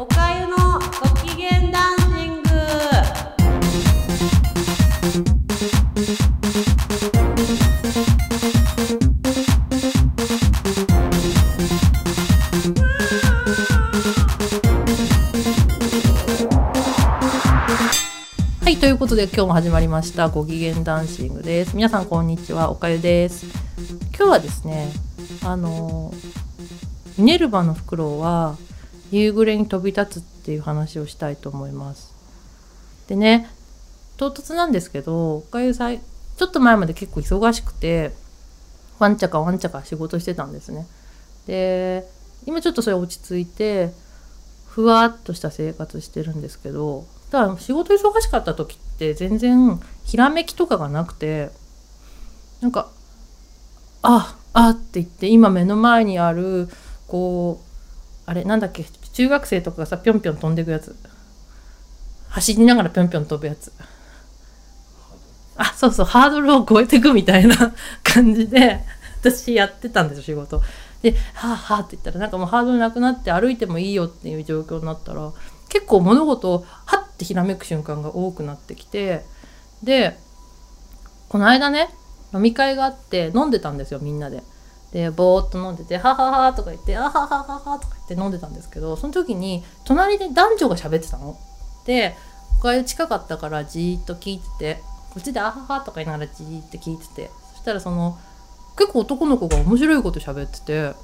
おかゆのご機嫌ダンシング。はいということで今日も始まりましたご機嫌ダンシングです。皆さんこんにちはおかゆです。今日はですねあのミネルヴァのフクロウは夕暮れに飛び立つっていう話をしたいと思います。でね唐突なんですけどおかゆさちょっと前まで結構忙しくてワンチャカワンチャカ仕事してたんですね。で今ちょっとそれ落ち着いてふわっとした生活してるんですけどだ仕事忙しかった時って全然ひらめきとかがなくてなんかああって言って今目の前にあるこうあれなんだっけ中学生とかがさぴょんぴょん飛んでくやつ。走りながらぴょんぴょん飛ぶやつ。あそうそうハードルを超えてくみたいな 感じで私やってたんですよ仕事。で「はあはあ」って言ったらなんかもうハードルなくなって歩いてもいいよっていう状況になったら結構物事をはってひらめく瞬間が多くなってきてでこの間ね飲み会があって飲んでたんですよみんなで。でぼーっと飲んでて「ははは」とか言って「あはははは」とか言って飲んでたんですけどその時に隣で男女が喋ってたの。でおかゆ近かったからじーっと聞いててこっちで「あはは」とか言いながらじーって聞いててそしたらその結構男の子が面白いこと喋ってて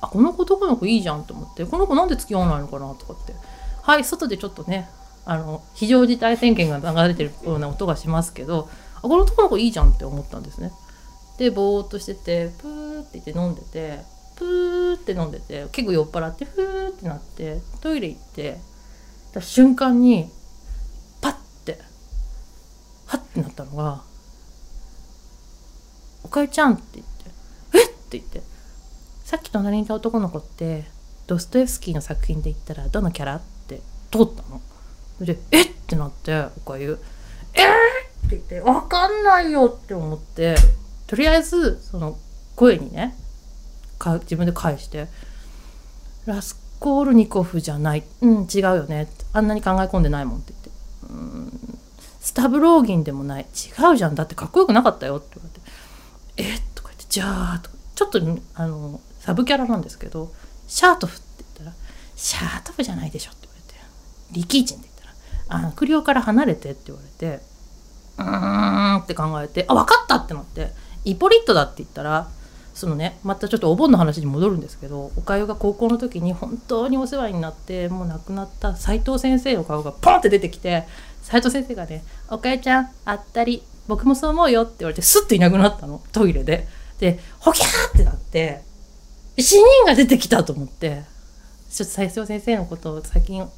あこの子男の子いいじゃんと思ってこの子なんで付き合わないのかなとかってはい外でちょっとねあの非常事態宣言が流れてるような音がしますけどあこの男の子いいじゃんって思ったんですね。でぼーっとしててプーって言って飲んでてプーって飲んでて結構酔っ払ってフーってなってトイレ行ってた瞬間にパッてハッてなったのが「おかゆちゃん」って言って「えっ!」って言ってさっき隣にいた男の子ってドストエフスキーの作品で言ったらどのキャラって通ったの。で「えっ!」ってなっておかゆ「えー!」って言って「わかんないよ」って思ってとりあえずその声にねか自分で返して「ラスコールニコフじゃない。うん違うよね」あんなに考え込んでないもんって言って「うんスタブローギンでもない。違うじゃん。だってかっこよくなかったよ」って言われて「え？とか言って「じゃあ」とちょっとあのサブキャラなんですけど「シャートフ」って言ったら「シャートフじゃないでしょ」って言われて「リキーチン」って言ったら「あクリオから離れて」って言われてうーんって考えてあ分かったってなって。イポリットだって言ったらそのねまたちょっとお盆の話に戻るんですけどおかゆが高校の時に本当にお世話になってもう亡くなった斉藤先生の顔がポンって出てきて斉藤先生がね「おかゆちゃんあったり僕もそう思うよ」って言われてスッといなくなったのトイレで。でホキャーってなって死人が出てきたと思ってちょっと斉藤先生のことを最近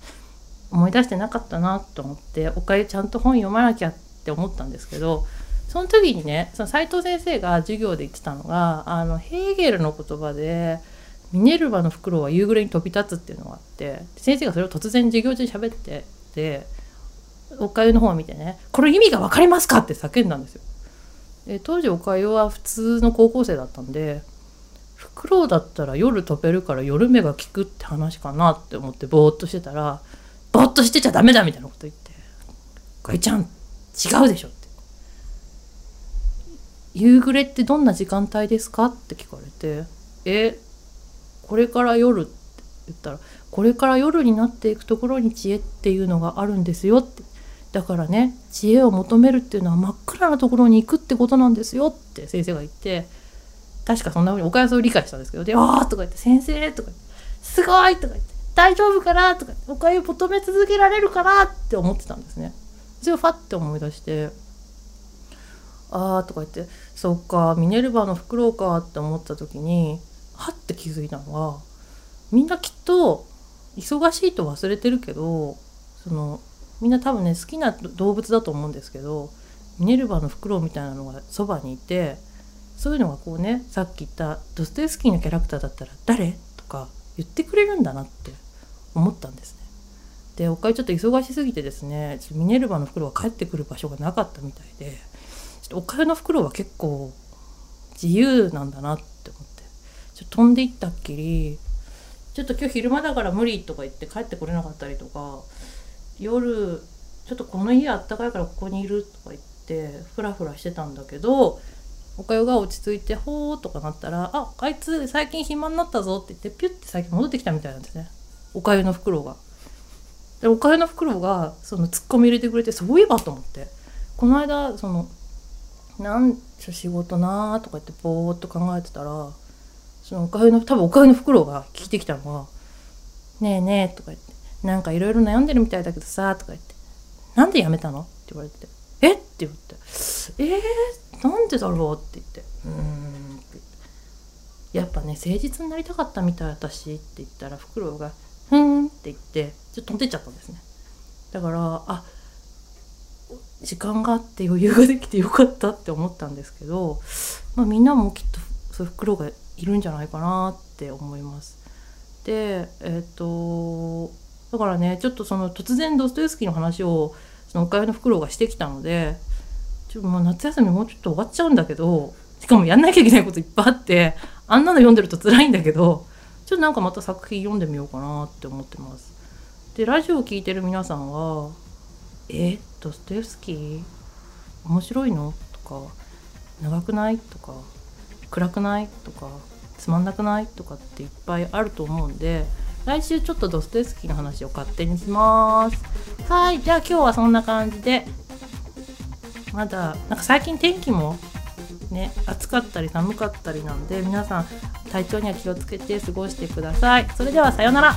思い出してなかったなと思っておかゆちゃんと本読まなきゃって思ったんですけどその時にねその斉藤先生が授業で言ってたのがあのヘーゲルの言葉で「ミネルヴァのフクロウは夕暮れに飛び立つ」っていうのがあって先生がそれを突然授業中に喋ってておかゆの方を見てね「これ意味が分かりますか?」って叫んだんですよ。で当時おかゆは普通の高校生だったんでフクロウだったら夜飛べるから夜目が効くって話かなって思ってぼーっとしてたら「ぼーっとしてちゃダメだ」みたいなこと言って「おかゆちゃん違うでしょ」夕暮れってどんな時間帯ですか？って聞かれて「えこれから夜」って言ったら「これから夜になっていくところに知恵っていうのがあるんですよ」ってだからね知恵を求めるっていうのは真っ暗なところに行くってことなんですよって先生が言って確かそんなふうにおかやさを理解したんですけど「でああ」とか言って「先生」とか言って「すごい」とか言って「大丈夫かな?」とかおかゆ求め続けられるかなって思ってたんですね。それをファッて思い出してあーとか言ってそっかミネルヴァのフクロウかって思った時にはって気づいたのはみんなきっと忙しいと忘れてるけどそのみんな多分ね好きな動物だと思うんですけどミネルヴァのフクロウみたいなのがそばにいてそういうのがこうねさっき言ったドストエフスキーのキャラクターだったら「誰?」とか言ってくれるんだなって思ったんですね。でおかゆちょっと忙しすぎてですねミネルヴァのフクロウが帰ってくる場所がなかったみたいでおかゆのフクロウは結構自由なんだなって思って。ちょっと飛んでいったっきりちょっと今日昼間だから無理とか言って帰ってこれなかったりとか夜ちょっとこの家あったかいからここにいるとか言ってフラフラしてたんだけどおかゆが落ち着いて「ほー」とかなったら「ああいつ最近暇になったぞ」って言ってピュッて最近戻ってきたみたいなんですね。おかゆの袋が。でおかゆの袋がそのツッコミ入れてくれてそういえばと思って。この間その「なん仕事な」とか言ってぼーっと考えてたらそのおかゆの多分おかゆの袋が聞いてきたのは「ねえねえ」とか言って「なんかいろいろ悩んでるみたいだけどさ」とか言って「なんでやめたの?」って言われて「えっ?」て言って「えー、なんでだろう?」って言って「うーん」ってやっぱね誠実になりたかったみたい私って言ったらフクロウが「ふーん」って言ってちょっと飛んでっちゃったんですねだからあ時間があって余裕ができてよかったって思ったんですけど、まあ、みんなもきっとそういう袋がいるんじゃないかなって思います。でえっ、とだからねちょっとその突然ドストエフスキーの話をそのおかゆの袋がしてきたのでちょっともう夏休みもうちょっと終わっちゃうんだけどしかもやんなきゃいけないこといっぱいあってあんなの読んでると辛いんだけどちょっとなんかまた作品読んでみようかなって思ってます。でラジオを聴いてる皆さんは「え？ドストエフスキー面白いの?」とか「長くない?」とか「暗くない?」とか「つまんなくない?」とかっていっぱいあると思うんで来週ちょっとドストエフスキーの話を勝手にしますはいじゃあ今日はそんな感じでまだなんか最近天気もね暑かったり寒かったりなんで皆さん体調には気をつけて過ごしてくださいそれではさようなら